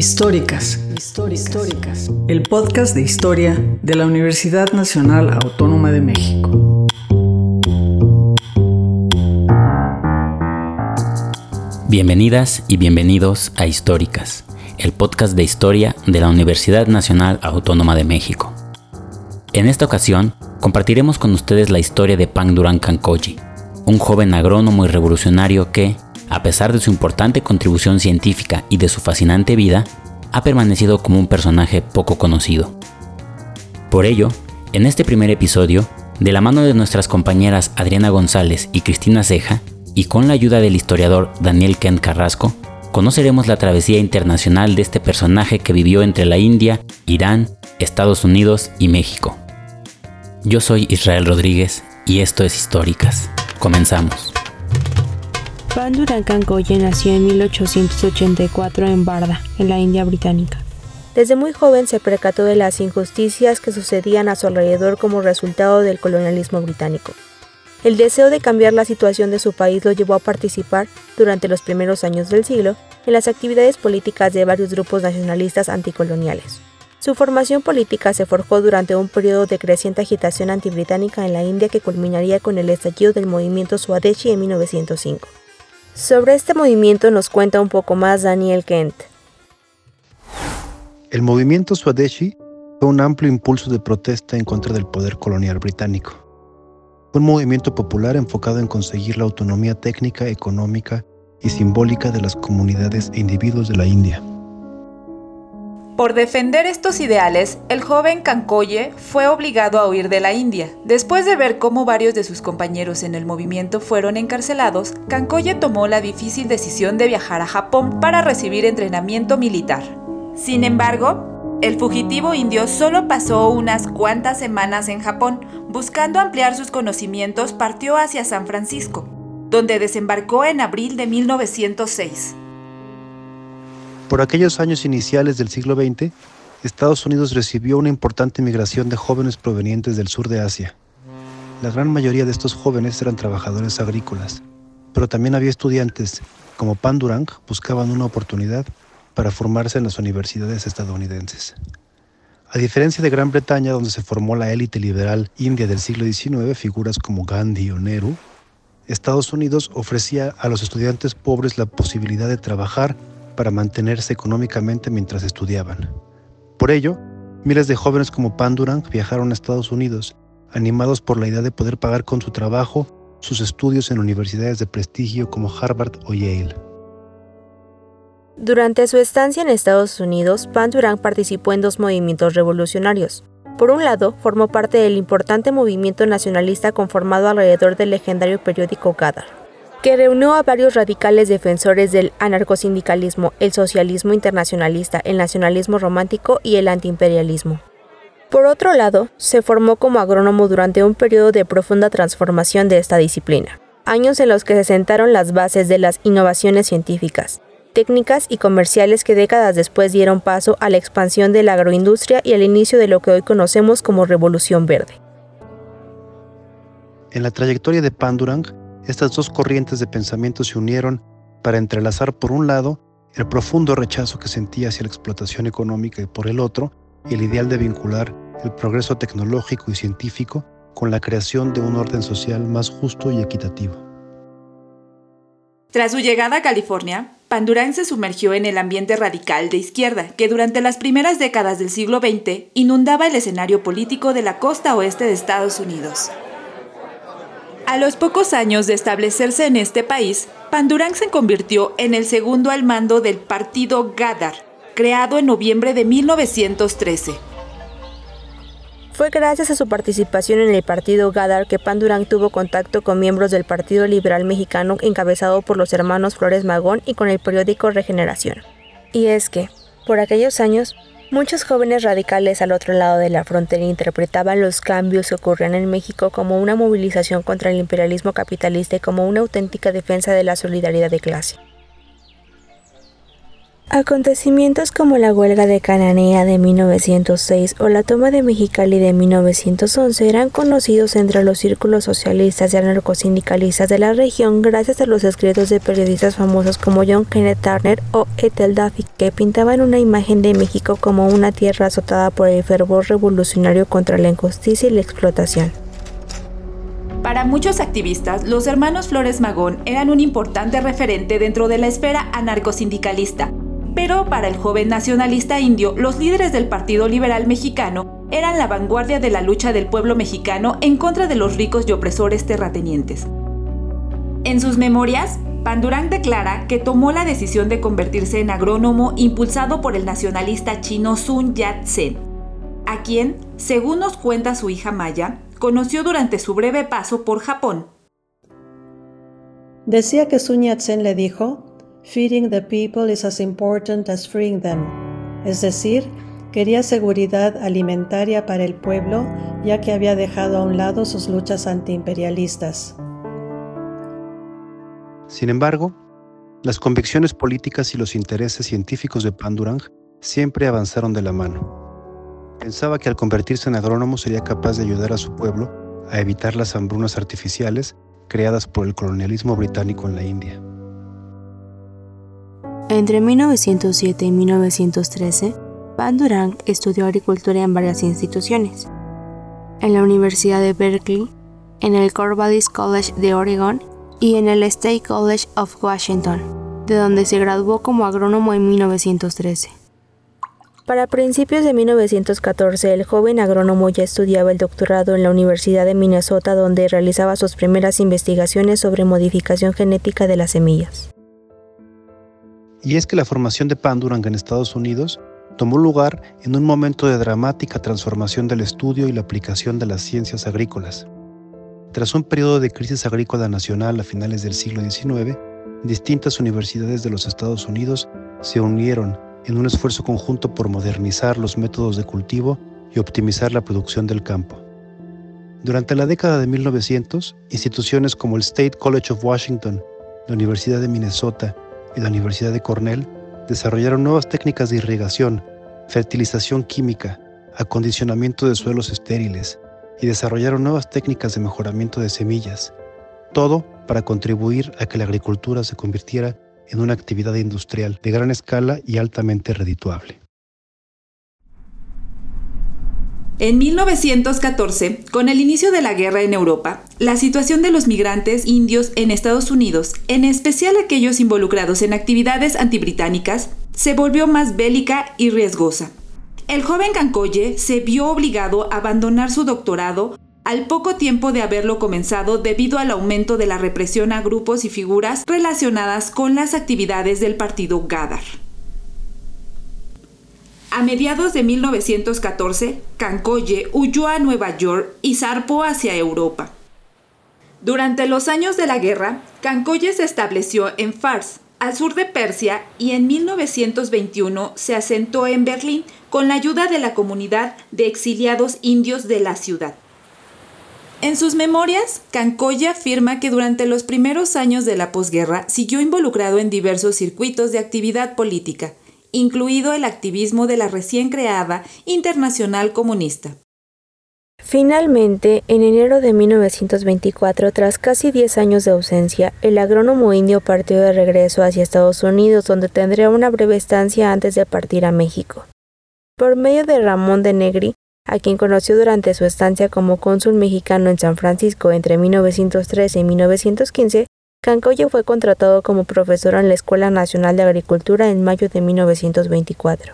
Históricas, el podcast de historia de la Universidad Nacional Autónoma de México. Bienvenidas y bienvenidos a Históricas, el podcast de historia de la Universidad Nacional Autónoma de México. En esta ocasión, compartiremos con ustedes la historia de Pang Duran Kankoji, un joven agrónomo y revolucionario que, a pesar de su importante contribución científica y de su fascinante vida, ha permanecido como un personaje poco conocido. Por ello, en este primer episodio, de la mano de nuestras compañeras Adriana González y Cristina Ceja, y con la ayuda del historiador Daniel Kent Carrasco, conoceremos la travesía internacional de este personaje que vivió entre la India, Irán, Estados Unidos y México. Yo soy Israel Rodríguez y esto es Históricas. Comenzamos. Panduran Kankoye nació en 1884 en Barda, en la India británica. Desde muy joven se percató de las injusticias que sucedían a su alrededor como resultado del colonialismo británico. El deseo de cambiar la situación de su país lo llevó a participar, durante los primeros años del siglo, en las actividades políticas de varios grupos nacionalistas anticoloniales. Su formación política se forjó durante un periodo de creciente agitación antibritánica en la India que culminaría con el estallido del movimiento Swadeshi en 1905. Sobre este movimiento nos cuenta un poco más Daniel Kent. El movimiento Swadeshi fue un amplio impulso de protesta en contra del poder colonial británico. Un movimiento popular enfocado en conseguir la autonomía técnica, económica y simbólica de las comunidades e individuos de la India. Por defender estos ideales, el joven Kankoye fue obligado a huir de la India. Después de ver cómo varios de sus compañeros en el movimiento fueron encarcelados, Kankoye tomó la difícil decisión de viajar a Japón para recibir entrenamiento militar. Sin embargo, el fugitivo indio solo pasó unas cuantas semanas en Japón. Buscando ampliar sus conocimientos, partió hacia San Francisco, donde desembarcó en abril de 1906. Por aquellos años iniciales del siglo XX, Estados Unidos recibió una importante migración de jóvenes provenientes del sur de Asia. La gran mayoría de estos jóvenes eran trabajadores agrícolas, pero también había estudiantes, como Pandurang, buscaban una oportunidad para formarse en las universidades estadounidenses. A diferencia de Gran Bretaña, donde se formó la élite liberal india del siglo XIX, figuras como Gandhi o Nehru, Estados Unidos ofrecía a los estudiantes pobres la posibilidad de trabajar para mantenerse económicamente mientras estudiaban. Por ello, miles de jóvenes como Pandurang viajaron a Estados Unidos, animados por la idea de poder pagar con su trabajo sus estudios en universidades de prestigio como Harvard o Yale. Durante su estancia en Estados Unidos, Pandurang participó en dos movimientos revolucionarios. Por un lado, formó parte del importante movimiento nacionalista conformado alrededor del legendario periódico Gadar que reunió a varios radicales defensores del anarcosindicalismo, el socialismo internacionalista, el nacionalismo romántico y el antiimperialismo. Por otro lado, se formó como agrónomo durante un periodo de profunda transformación de esta disciplina, años en los que se sentaron las bases de las innovaciones científicas, técnicas y comerciales que décadas después dieron paso a la expansión de la agroindustria y al inicio de lo que hoy conocemos como Revolución Verde. En la trayectoria de Pandurang, estas dos corrientes de pensamiento se unieron para entrelazar por un lado el profundo rechazo que sentía hacia la explotación económica y por el otro el ideal de vincular el progreso tecnológico y científico con la creación de un orden social más justo y equitativo. Tras su llegada a California, Pandurán se sumergió en el ambiente radical de izquierda que durante las primeras décadas del siglo XX inundaba el escenario político de la costa oeste de Estados Unidos. A los pocos años de establecerse en este país, Pandurán se convirtió en el segundo al mando del partido Gadar, creado en noviembre de 1913. Fue gracias a su participación en el partido Gadar que Pandurán tuvo contacto con miembros del Partido Liberal Mexicano encabezado por los hermanos Flores Magón y con el periódico Regeneración. Y es que, por aquellos años, Muchos jóvenes radicales al otro lado de la frontera interpretaban los cambios que ocurrían en México como una movilización contra el imperialismo capitalista y como una auténtica defensa de la solidaridad de clase. Acontecimientos como la huelga de Cananea de 1906 o la toma de Mexicali de 1911 eran conocidos entre los círculos socialistas y anarcosindicalistas de la región gracias a los escritos de periodistas famosos como John Kenneth Turner o Ethel Duffy, que pintaban una imagen de México como una tierra azotada por el fervor revolucionario contra la injusticia y la explotación. Para muchos activistas, los hermanos Flores Magón eran un importante referente dentro de la esfera anarcosindicalista, pero para el joven nacionalista indio, los líderes del Partido Liberal Mexicano eran la vanguardia de la lucha del pueblo mexicano en contra de los ricos y opresores terratenientes. En sus memorias, Pandurang declara que tomó la decisión de convertirse en agrónomo impulsado por el nacionalista chino Sun Yat-sen, a quien, según nos cuenta su hija Maya, conoció durante su breve paso por Japón. Decía que Sun Yat-sen le dijo, Feeding the people is as important as freeing them. Es decir, quería seguridad alimentaria para el pueblo, ya que había dejado a un lado sus luchas antiimperialistas. Sin embargo, las convicciones políticas y los intereses científicos de Pandurang siempre avanzaron de la mano. Pensaba que al convertirse en agrónomo sería capaz de ayudar a su pueblo a evitar las hambrunas artificiales creadas por el colonialismo británico en la India. Entre 1907 y 1913, Van Durang estudió agricultura en varias instituciones. En la Universidad de Berkeley, en el Corvallis College de Oregon y en el State College of Washington, de donde se graduó como agrónomo en 1913. Para principios de 1914, el joven agrónomo ya estudiaba el doctorado en la Universidad de Minnesota, donde realizaba sus primeras investigaciones sobre modificación genética de las semillas. Y es que la formación de Pandurang en Estados Unidos tomó lugar en un momento de dramática transformación del estudio y la aplicación de las ciencias agrícolas. Tras un periodo de crisis agrícola nacional a finales del siglo XIX, distintas universidades de los Estados Unidos se unieron en un esfuerzo conjunto por modernizar los métodos de cultivo y optimizar la producción del campo. Durante la década de 1900, instituciones como el State College of Washington, la Universidad de Minnesota y la Universidad de Cornell desarrollaron nuevas técnicas de irrigación, fertilización química, acondicionamiento de suelos estériles y desarrollaron nuevas técnicas de mejoramiento de semillas, todo para contribuir a que la agricultura se convirtiera en una actividad industrial de gran escala y altamente redituable. En 1914, con el inicio de la guerra en Europa, la situación de los migrantes indios en Estados Unidos, en especial aquellos involucrados en actividades antibritánicas, se volvió más bélica y riesgosa. El joven Cancoye se vio obligado a abandonar su doctorado al poco tiempo de haberlo comenzado debido al aumento de la represión a grupos y figuras relacionadas con las actividades del partido Gadar. A mediados de 1914, Cancoye huyó a Nueva York y zarpó hacia Europa. Durante los años de la guerra, Cancoye se estableció en Fars, al sur de Persia, y en 1921 se asentó en Berlín con la ayuda de la comunidad de exiliados indios de la ciudad. En sus memorias, Cancoye afirma que durante los primeros años de la posguerra siguió involucrado en diversos circuitos de actividad política, incluido el activismo de la recién creada Internacional Comunista. Finalmente, en enero de 1924, tras casi 10 años de ausencia, el agrónomo indio partió de regreso hacia Estados Unidos, donde tendría una breve estancia antes de partir a México. Por medio de Ramón de Negri, a quien conoció durante su estancia como cónsul mexicano en San Francisco entre 1913 y 1915, Cancoye fue contratado como profesor en la Escuela Nacional de Agricultura en mayo de 1924.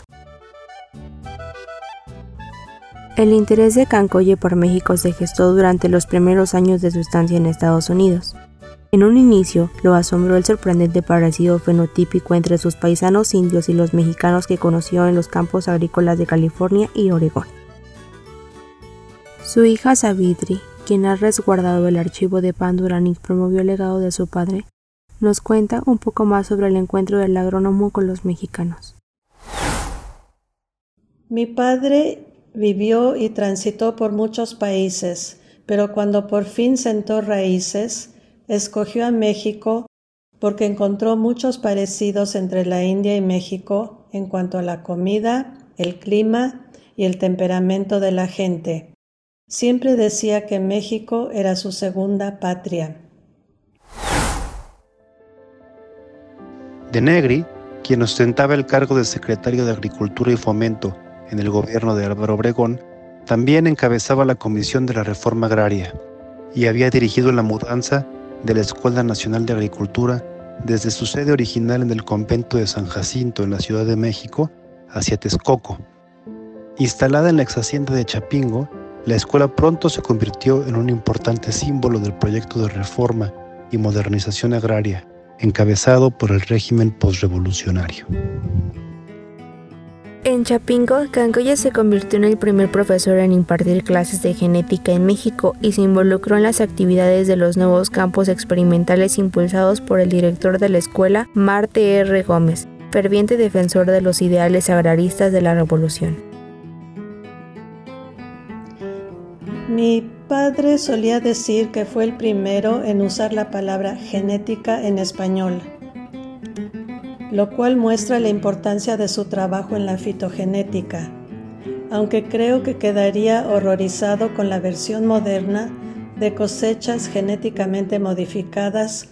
El interés de Cancoye por México se gestó durante los primeros años de su estancia en Estados Unidos. En un inicio, lo asombró el sorprendente parecido fenotípico entre sus paisanos indios y los mexicanos que conoció en los campos agrícolas de California y Oregón. Su hija Savitri, quien ha resguardado el archivo de Pandurán y promovió el legado de su padre, nos cuenta un poco más sobre el encuentro del agrónomo con los mexicanos. Mi padre vivió y transitó por muchos países, pero cuando por fin sentó raíces, escogió a México porque encontró muchos parecidos entre la India y México en cuanto a la comida, el clima y el temperamento de la gente. Siempre decía que México era su segunda patria. De Negri, quien ostentaba el cargo de secretario de Agricultura y Fomento en el gobierno de Álvaro Obregón, también encabezaba la Comisión de la Reforma Agraria y había dirigido la mudanza de la Escuela Nacional de Agricultura desde su sede original en el convento de San Jacinto en la Ciudad de México hacia Texcoco. Instalada en la ex hacienda de Chapingo, la escuela pronto se convirtió en un importante símbolo del proyecto de reforma y modernización agraria, encabezado por el régimen postrevolucionario. En Chapingo, Cancoya se convirtió en el primer profesor en impartir clases de genética en México y se involucró en las actividades de los nuevos campos experimentales impulsados por el director de la escuela, Marte R. Gómez, ferviente defensor de los ideales agraristas de la revolución. Mi padre solía decir que fue el primero en usar la palabra genética en español lo cual muestra la importancia de su trabajo en la fitogenética, aunque creo que quedaría horrorizado con la versión moderna de cosechas genéticamente modificadas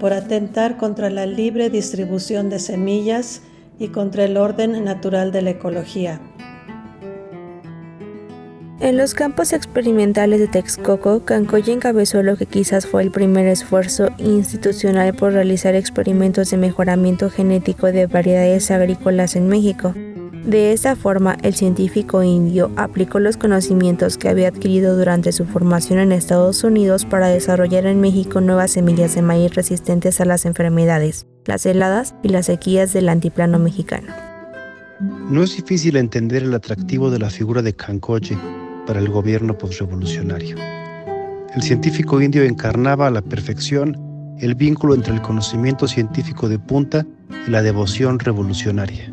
por atentar contra la libre distribución de semillas y contra el orden natural de la ecología. En los campos experimentales de Texcoco, Cancoya encabezó lo que quizás fue el primer esfuerzo institucional por realizar experimentos de mejoramiento genético de variedades agrícolas en México. De esta forma, el científico indio aplicó los conocimientos que había adquirido durante su formación en Estados Unidos para desarrollar en México nuevas semillas de maíz resistentes a las enfermedades, las heladas y las sequías del antiplano mexicano. No es difícil entender el atractivo de la figura de Cancoye para el gobierno postrevolucionario. El científico indio encarnaba a la perfección el vínculo entre el conocimiento científico de punta y la devoción revolucionaria.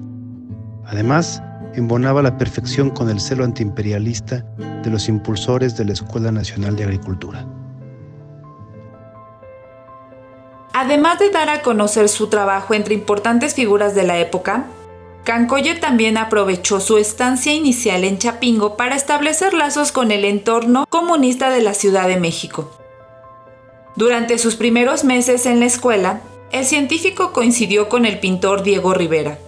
Además, embonaba la perfección con el celo antiimperialista de los impulsores de la Escuela Nacional de Agricultura. Además de dar a conocer su trabajo entre importantes figuras de la época, Cancoye también aprovechó su estancia inicial en Chapingo para establecer lazos con el entorno comunista de la Ciudad de México. Durante sus primeros meses en la escuela, el científico coincidió con el pintor Diego Rivera,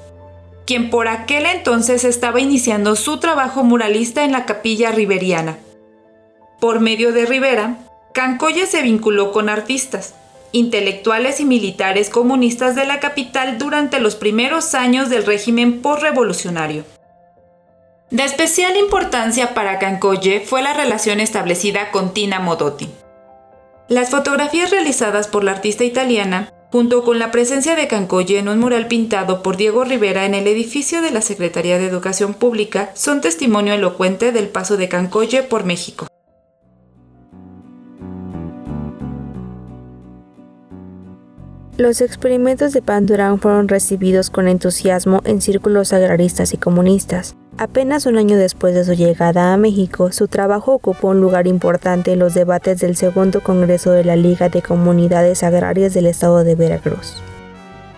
quien por aquel entonces estaba iniciando su trabajo muralista en la capilla riveriana. Por medio de Rivera, Cancoye se vinculó con artistas, intelectuales y militares comunistas de la capital durante los primeros años del régimen postrevolucionario. De especial importancia para Cancoye fue la relación establecida con Tina Modotti. Las fotografías realizadas por la artista italiana, junto con la presencia de Cancoye en un mural pintado por Diego Rivera en el edificio de la Secretaría de Educación Pública, son testimonio elocuente del paso de Cancoye por México. Los experimentos de Pandurán fueron recibidos con entusiasmo en círculos agraristas y comunistas. Apenas un año después de su llegada a México, su trabajo ocupó un lugar importante en los debates del segundo Congreso de la Liga de Comunidades Agrarias del Estado de Veracruz.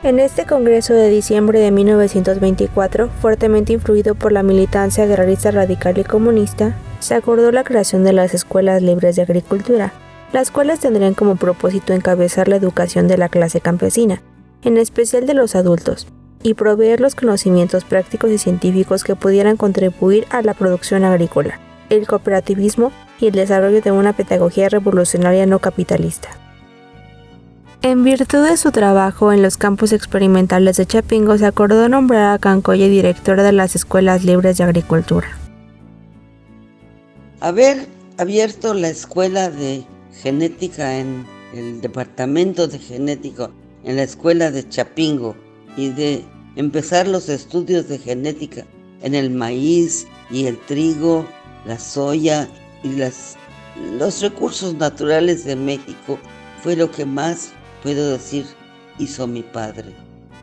En este Congreso de diciembre de 1924, fuertemente influido por la militancia agrarista radical y comunista, se acordó la creación de las escuelas libres de agricultura, las cuales tendrían como propósito encabezar la educación de la clase campesina, en especial de los adultos, y proveer los conocimientos prácticos y científicos que pudieran contribuir a la producción agrícola, el cooperativismo y el desarrollo de una pedagogía revolucionaria no capitalista. En virtud de su trabajo en los campos experimentales de Chapingo, se acordó nombrar a Cancoye director de las escuelas libres de agricultura. Haber abierto la escuela de genética en el departamento de genética en la escuela de Chapingo y de empezar los estudios de genética en el maíz y el trigo, la soya y las, los recursos naturales de México fue lo que más, puedo decir, hizo mi padre.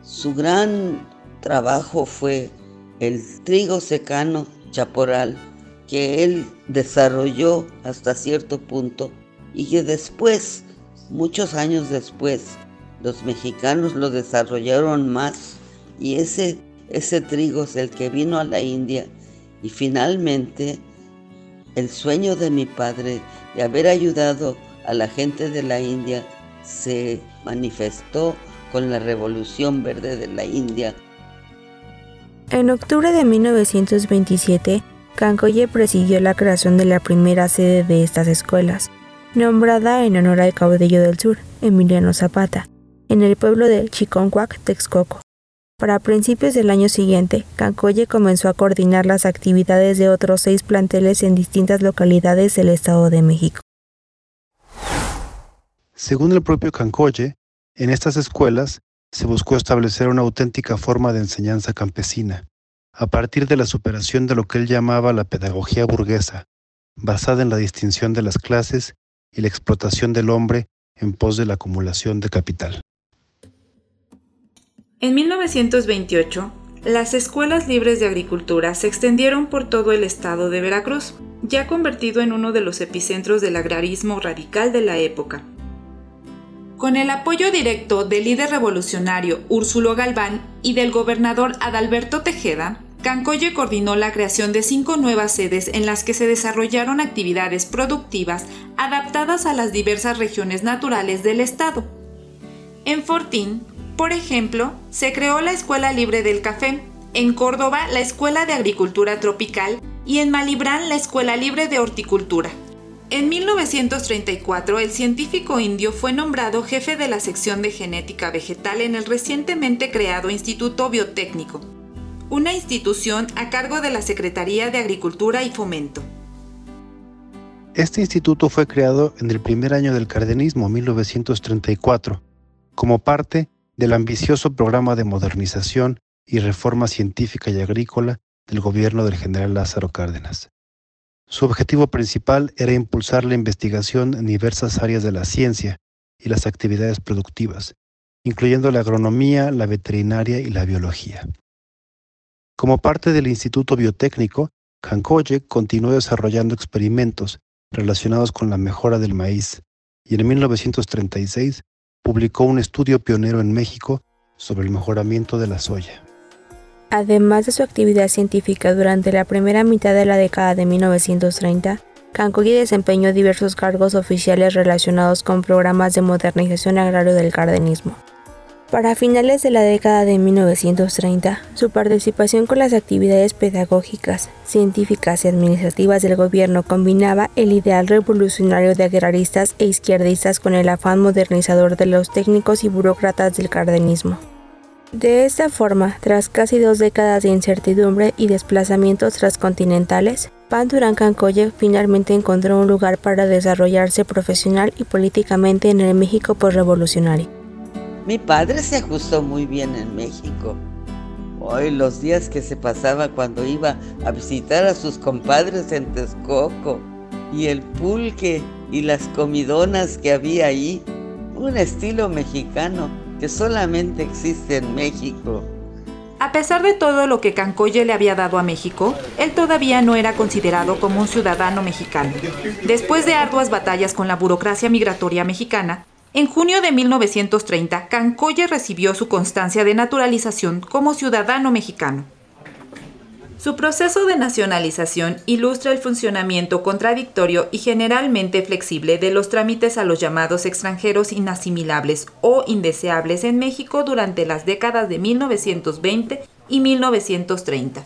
Su gran trabajo fue el trigo secano chaporal que él desarrolló hasta cierto punto y que después, muchos años después, los mexicanos lo desarrollaron más y ese, ese trigo es el que vino a la India y finalmente el sueño de mi padre de haber ayudado a la gente de la India se manifestó con la Revolución Verde de la India. En octubre de 1927, Cancoye presidió la creación de la primera sede de estas escuelas, nombrada en honor al caudillo del sur, Emiliano Zapata, en el pueblo de Chiconcuac, Texcoco. Para principios del año siguiente, Cancoye comenzó a coordinar las actividades de otros seis planteles en distintas localidades del Estado de México. Según el propio Cancoye, en estas escuelas se buscó establecer una auténtica forma de enseñanza campesina, a partir de la superación de lo que él llamaba la pedagogía burguesa, basada en la distinción de las clases y la explotación del hombre en pos de la acumulación de capital. En 1928, las escuelas libres de agricultura se extendieron por todo el estado de Veracruz, ya convertido en uno de los epicentros del agrarismo radical de la época. Con el apoyo directo del líder revolucionario Úrsulo Galván y del gobernador Adalberto Tejeda, Cancoye coordinó la creación de cinco nuevas sedes en las que se desarrollaron actividades productivas adaptadas a las diversas regiones naturales del estado. En Fortín, por ejemplo, se creó la Escuela Libre del Café, en Córdoba la Escuela de Agricultura Tropical y en Malibrán la Escuela Libre de Horticultura. En 1934, el científico indio fue nombrado jefe de la sección de genética vegetal en el recientemente creado Instituto Biotécnico, una institución a cargo de la Secretaría de Agricultura y Fomento. Este instituto fue creado en el primer año del cardenismo, 1934, como parte del ambicioso programa de modernización y reforma científica y agrícola del gobierno del general Lázaro Cárdenas. Su objetivo principal era impulsar la investigación en diversas áreas de la ciencia y las actividades productivas, incluyendo la agronomía, la veterinaria y la biología. Como parte del Instituto Biotécnico, Cancoye continuó desarrollando experimentos relacionados con la mejora del maíz y en 1936 publicó un estudio pionero en México sobre el mejoramiento de la soya. Además de su actividad científica durante la primera mitad de la década de 1930, Cancoye desempeñó diversos cargos oficiales relacionados con programas de modernización agrario del cardenismo. Para finales de la década de 1930, su participación con las actividades pedagógicas, científicas y administrativas del gobierno combinaba el ideal revolucionario de agraristas e izquierdistas con el afán modernizador de los técnicos y burócratas del cardenismo. De esta forma, tras casi dos décadas de incertidumbre y desplazamientos transcontinentales, Pan Durán Cancoye finalmente encontró un lugar para desarrollarse profesional y políticamente en el México postrevolucionario. Mi padre se ajustó muy bien en México. Hoy los días que se pasaba cuando iba a visitar a sus compadres en Texcoco y el pulque y las comidonas que había ahí, un estilo mexicano que solamente existe en México. A pesar de todo lo que Cancoye le había dado a México, él todavía no era considerado como un ciudadano mexicano. Después de arduas batallas con la burocracia migratoria mexicana, en junio de 1930, Cancoye recibió su constancia de naturalización como ciudadano mexicano. Su proceso de nacionalización ilustra el funcionamiento contradictorio y generalmente flexible de los trámites a los llamados extranjeros inasimilables o indeseables en México durante las décadas de 1920 y 1930.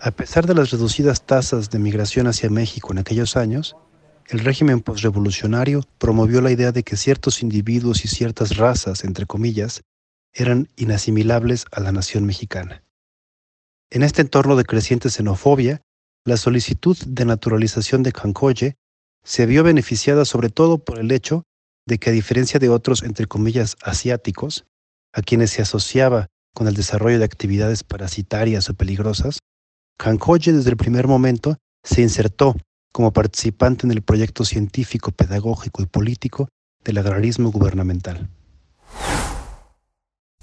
A pesar de las reducidas tasas de migración hacia México en aquellos años, el régimen postrevolucionario promovió la idea de que ciertos individuos y ciertas razas, entre comillas, eran inasimilables a la nación mexicana. En este entorno de creciente xenofobia, la solicitud de naturalización de Cancoye se vio beneficiada sobre todo por el hecho de que a diferencia de otros, entre comillas, asiáticos, a quienes se asociaba con el desarrollo de actividades parasitarias o peligrosas, Cancoye desde el primer momento se insertó como participante en el proyecto científico, pedagógico y político del agrarismo gubernamental.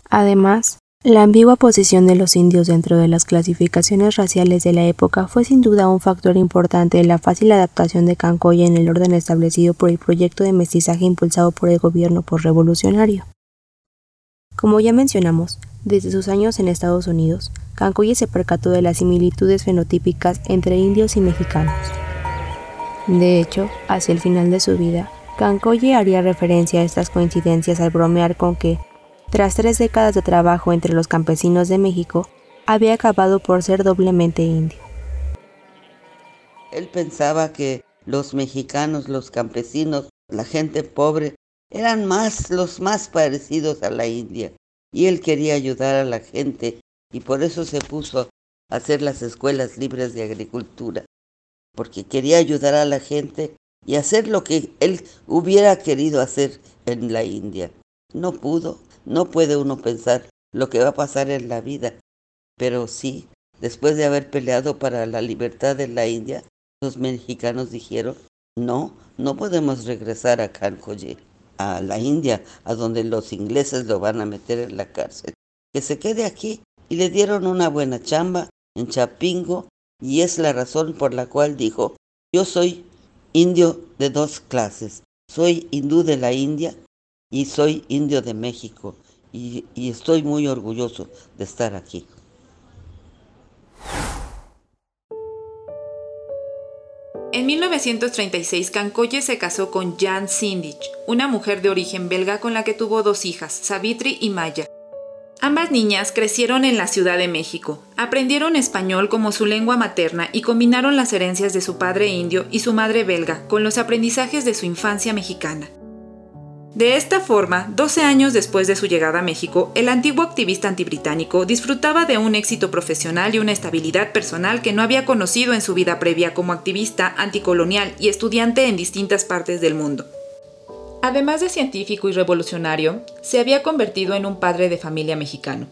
Además, La ambigua posición de los indios dentro de las clasificaciones raciales de la época fue sin duda un factor importante en la fácil adaptación de Cancoya en el orden establecido por el proyecto de mestizaje impulsado por el gobierno postrevolucionario. Como ya mencionamos, desde sus años en Estados Unidos, Cancoye se percató de las similitudes fenotípicas entre indios y mexicanos. De hecho, hacia el final de su vida, Cancoye haría referencia a estas coincidencias al bromear con que, tras tres décadas de trabajo entre los campesinos de México, había acabado por ser doblemente indio. Él pensaba que los mexicanos, los campesinos, la gente pobre, eran más los más parecidos a la India y él quería ayudar a la gente y por eso se puso a hacer las escuelas libres de agricultura, porque quería ayudar a la gente y hacer lo que él hubiera querido hacer en la India. No pudo, no puede uno pensar lo que va a pasar en la vida, pero sí, después de haber peleado para la libertad de la India, los mexicanos dijeron, no, no podemos regresar a Kankoye a la India, a donde los ingleses lo van a meter en la cárcel. Que se quede aquí y le dieron una buena chamba en Chapingo y es la razón por la cual dijo, yo soy indio de dos clases, soy hindú de la India y soy indio de México y, estoy muy orgulloso de estar aquí. En 1936, Cancoye se casó con Jan Sindich, una mujer de origen belga con la que tuvo dos hijas, Savitri y Maya. Ambas niñas crecieron en la Ciudad de México, aprendieron español como su lengua materna y combinaron las herencias de su padre indio y su madre belga con los aprendizajes de su infancia mexicana. De esta forma, 12 años después de su llegada a México, el antiguo activista antibritánico disfrutaba de un éxito profesional y una estabilidad personal que no había conocido en su vida previa como activista anticolonial y estudiante en distintas partes del mundo. Además de científico y revolucionario, se había convertido en un padre de familia mexicano.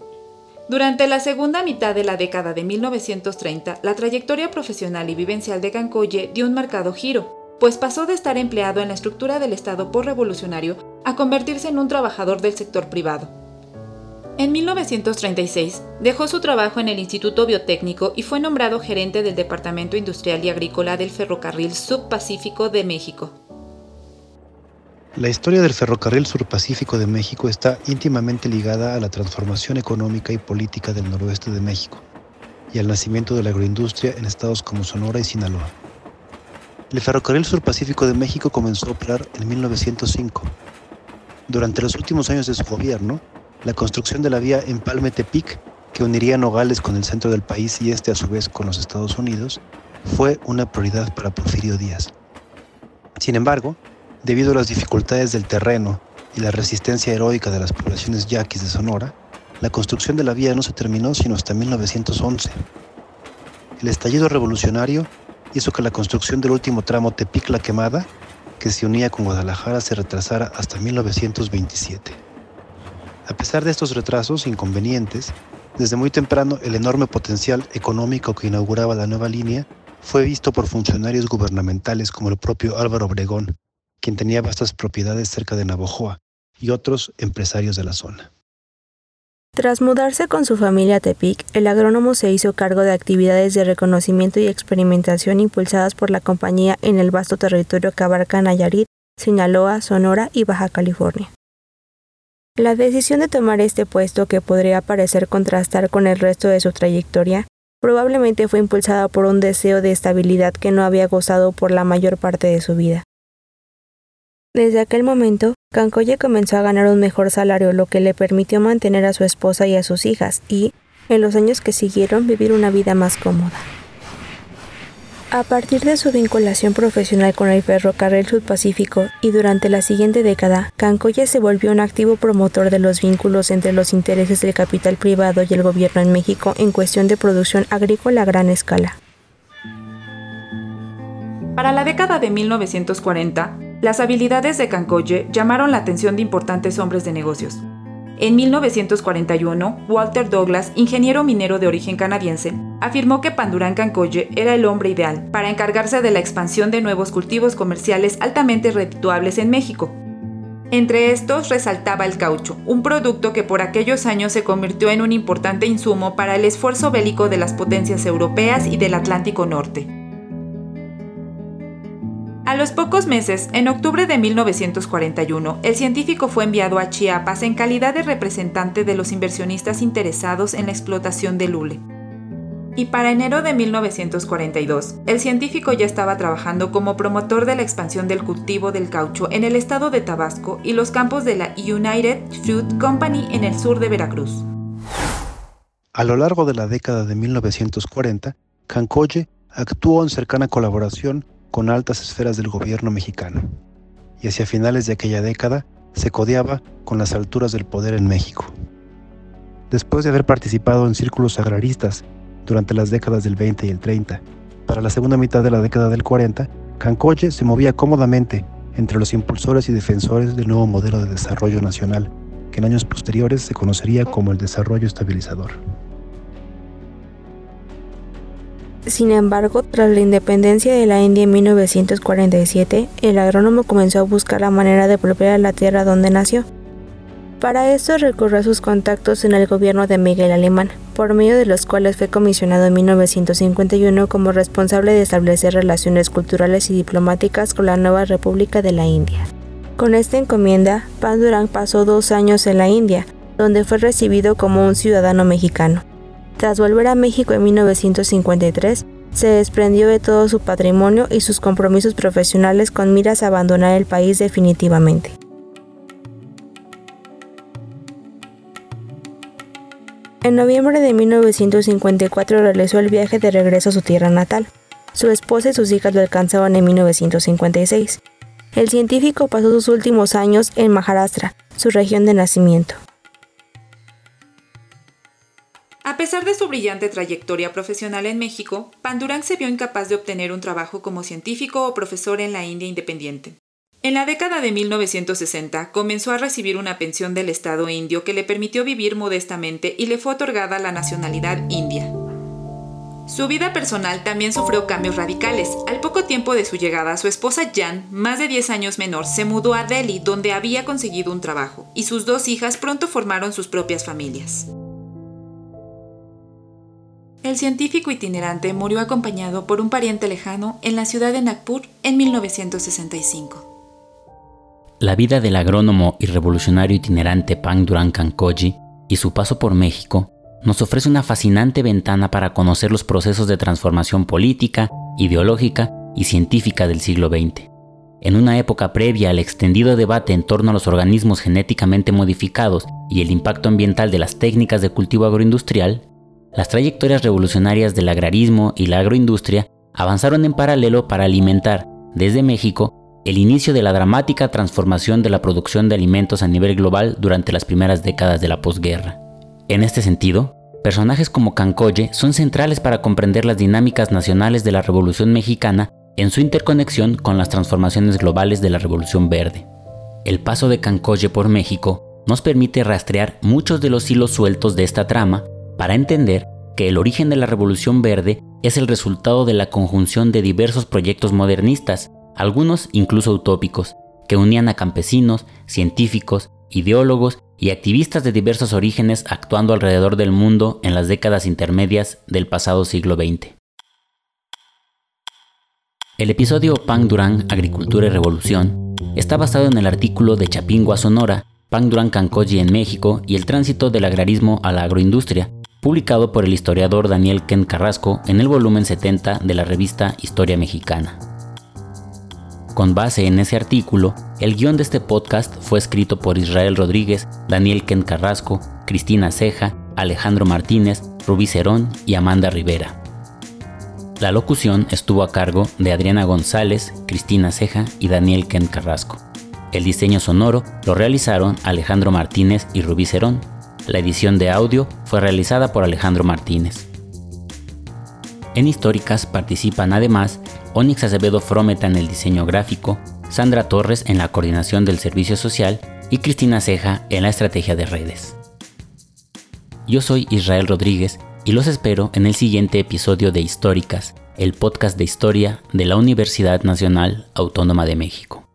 Durante la segunda mitad de la década de 1930, la trayectoria profesional y vivencial de Cancoye dio un marcado giro, pues pasó de estar empleado en la estructura del Estado por revolucionario a convertirse en un trabajador del sector privado. En 1936 dejó su trabajo en el Instituto Biotécnico y fue nombrado gerente del Departamento Industrial y Agrícola del Ferrocarril Subpacífico de México. La historia del Ferrocarril Surpacífico de México está íntimamente ligada a la transformación económica y política del noroeste de México y al nacimiento de la agroindustria en estados como Sonora y Sinaloa. El Ferrocarril Surpacífico de México comenzó a operar en 1905. Durante los últimos años de su gobierno, la construcción de la vía Empalme-Tepic, que uniría Nogales con el centro del país y este a su vez con los Estados Unidos, fue una prioridad para Porfirio Díaz. Sin embargo, debido a las dificultades del terreno y la resistencia heroica de las poblaciones yaquis de Sonora, la construcción de la vía no se terminó sino hasta 1911. El estallido revolucionario hizo que la construcción del último tramo Tepic-La Quemada, que se unía con Guadalajara, se retrasara hasta 1927. A pesar de estos retrasos inconvenientes, desde muy temprano el enorme potencial económico que inauguraba la nueva línea fue visto por funcionarios gubernamentales como el propio Álvaro Obregón, quien tenía vastas propiedades cerca de Navojoa, y otros empresarios de la zona. Tras mudarse con su familia a Tepic, el agrónomo se hizo cargo de actividades de reconocimiento y experimentación impulsadas por la compañía en el vasto territorio que abarca Nayarit, Sinaloa, Sonora y Baja California. La decisión de tomar este puesto, que podría parecer contrastar con el resto de su trayectoria, probablemente fue impulsada por un deseo de estabilidad que no había gozado por la mayor parte de su vida. Desde aquel momento, Cancoye comenzó a ganar un mejor salario, lo que le permitió mantener a su esposa y a sus hijas y, en los años que siguieron, vivir una vida más cómoda. A partir de su vinculación profesional con el ferrocarril Sudpacífico y durante la siguiente década, Cancoye se volvió un activo promotor de los vínculos entre los intereses del capital privado y el gobierno en México en cuestión de producción agrícola a gran escala. Para la década de 1940, las habilidades de Cancoye llamaron la atención de importantes hombres de negocios. En 1941, Walter Douglas, ingeniero minero de origen canadiense, afirmó que Pandurán Cancoye era el hombre ideal para encargarse de la expansión de nuevos cultivos comerciales altamente redituables en México. Entre estos resaltaba el caucho, un producto que por aquellos años se convirtió en un importante insumo para el esfuerzo bélico de las potencias europeas y del Atlántico Norte. A los pocos meses, en octubre de 1941, el científico fue enviado a Chiapas en calidad de representante de los inversionistas interesados en la explotación del hule. Y para enero de 1942, el científico ya estaba trabajando como promotor de la expansión del cultivo del caucho en el estado de Tabasco y los campos de la United Fruit Company en el sur de Veracruz. A lo largo de la década de 1940, Cancoye actuó en cercana colaboración con altas esferas del gobierno mexicano, y hacia finales de aquella década se codeaba con las alturas del poder en México. Después de haber participado en círculos agraristas durante las décadas del 20 y el 30, para la segunda mitad de la década del 40, Cancoye se movía cómodamente entre los impulsores y defensores del nuevo modelo de desarrollo nacional, que en años posteriores se conocería como el desarrollo estabilizador. Sin embargo, tras la independencia de la India en 1947, el agrónomo comenzó a buscar la manera de volver a la tierra donde nació. Para esto recurrió a sus contactos en el gobierno de Miguel Alemán, por medio de los cuales fue comisionado en 1951 como responsable de establecer relaciones culturales y diplomáticas con la nueva República de la India. Con esta encomienda, Pan Durán pasó dos años en la India, donde fue recibido como un ciudadano mexicano. Tras volver a México en 1953, se desprendió de todo su patrimonio y sus compromisos profesionales con miras a abandonar el país definitivamente. En noviembre de 1954 realizó el viaje de regreso a su tierra natal. Su esposa y sus hijas lo alcanzaban en 1956. El científico pasó sus últimos años en Maharashtra, su región de nacimiento. A pesar de su brillante trayectoria profesional en México, Pandurán se vio incapaz de obtener un trabajo como científico o profesor en la India independiente. En la década de 1960 comenzó a recibir una pensión del Estado indio que le permitió vivir modestamente y le fue otorgada la nacionalidad india. Su vida personal también sufrió cambios radicales. Al poco tiempo de su llegada, su esposa Jan, más de 10 años menor, se mudó a Delhi, donde había conseguido un trabajo, y sus dos hijas pronto formaron sus propias familias. El científico itinerante murió acompañado por un pariente lejano en la ciudad de Nagpur en 1965. La vida del agrónomo y revolucionario itinerante Pang Duran Kankoji y su paso por México nos ofrece una fascinante ventana para conocer los procesos de transformación política, ideológica y científica del siglo XX. En una época previa al extendido debate en torno a los organismos genéticamente modificados y el impacto ambiental de las técnicas de cultivo agroindustrial, las trayectorias revolucionarias del agrarismo y la agroindustria avanzaron en paralelo para alimentar, desde México, el inicio de la dramática transformación de la producción de alimentos a nivel global durante las primeras décadas de la posguerra. En este sentido, personajes como Cancoye son centrales para comprender las dinámicas nacionales de la Revolución Mexicana en su interconexión con las transformaciones globales de la Revolución Verde. El paso de Cancoye por México nos permite rastrear muchos de los hilos sueltos de esta trama para entender que el origen de la Revolución Verde es el resultado de la conjunción de diversos proyectos modernistas, algunos incluso utópicos, que unían a campesinos, científicos, ideólogos y activistas de diversos orígenes actuando alrededor del mundo en las décadas intermedias del pasado siglo XX. El episodio Pan Durán, Agricultura y Revolución está basado en el artículo de Chapingo a Sonora, Pan Durán Cancoyi en México y el tránsito del agrarismo a la agroindustria, publicado por el historiador Daniel Ken Carrasco en el volumen 70 de la revista Historia Mexicana. Con base en ese artículo, el guion de este podcast fue escrito por Israel Rodríguez, Daniel Ken Carrasco, Cristina Ceja, Alejandro Martínez, Rubí Cerón y Amanda Rivera. La locución estuvo a cargo de Adriana González, Cristina Ceja y Daniel Ken Carrasco. El diseño sonoro lo realizaron Alejandro Martínez y Rubí Cerón la edición de audio fue realizada por Alejandro Martínez. En Históricas participan además Onyx Acevedo Frometa en el diseño gráfico, Sandra Torres en la coordinación del servicio social y Cristina Ceja en la estrategia de redes. Yo soy Israel Rodríguez y los espero en el siguiente episodio de Históricas, el podcast de historia de la Universidad Nacional Autónoma de México.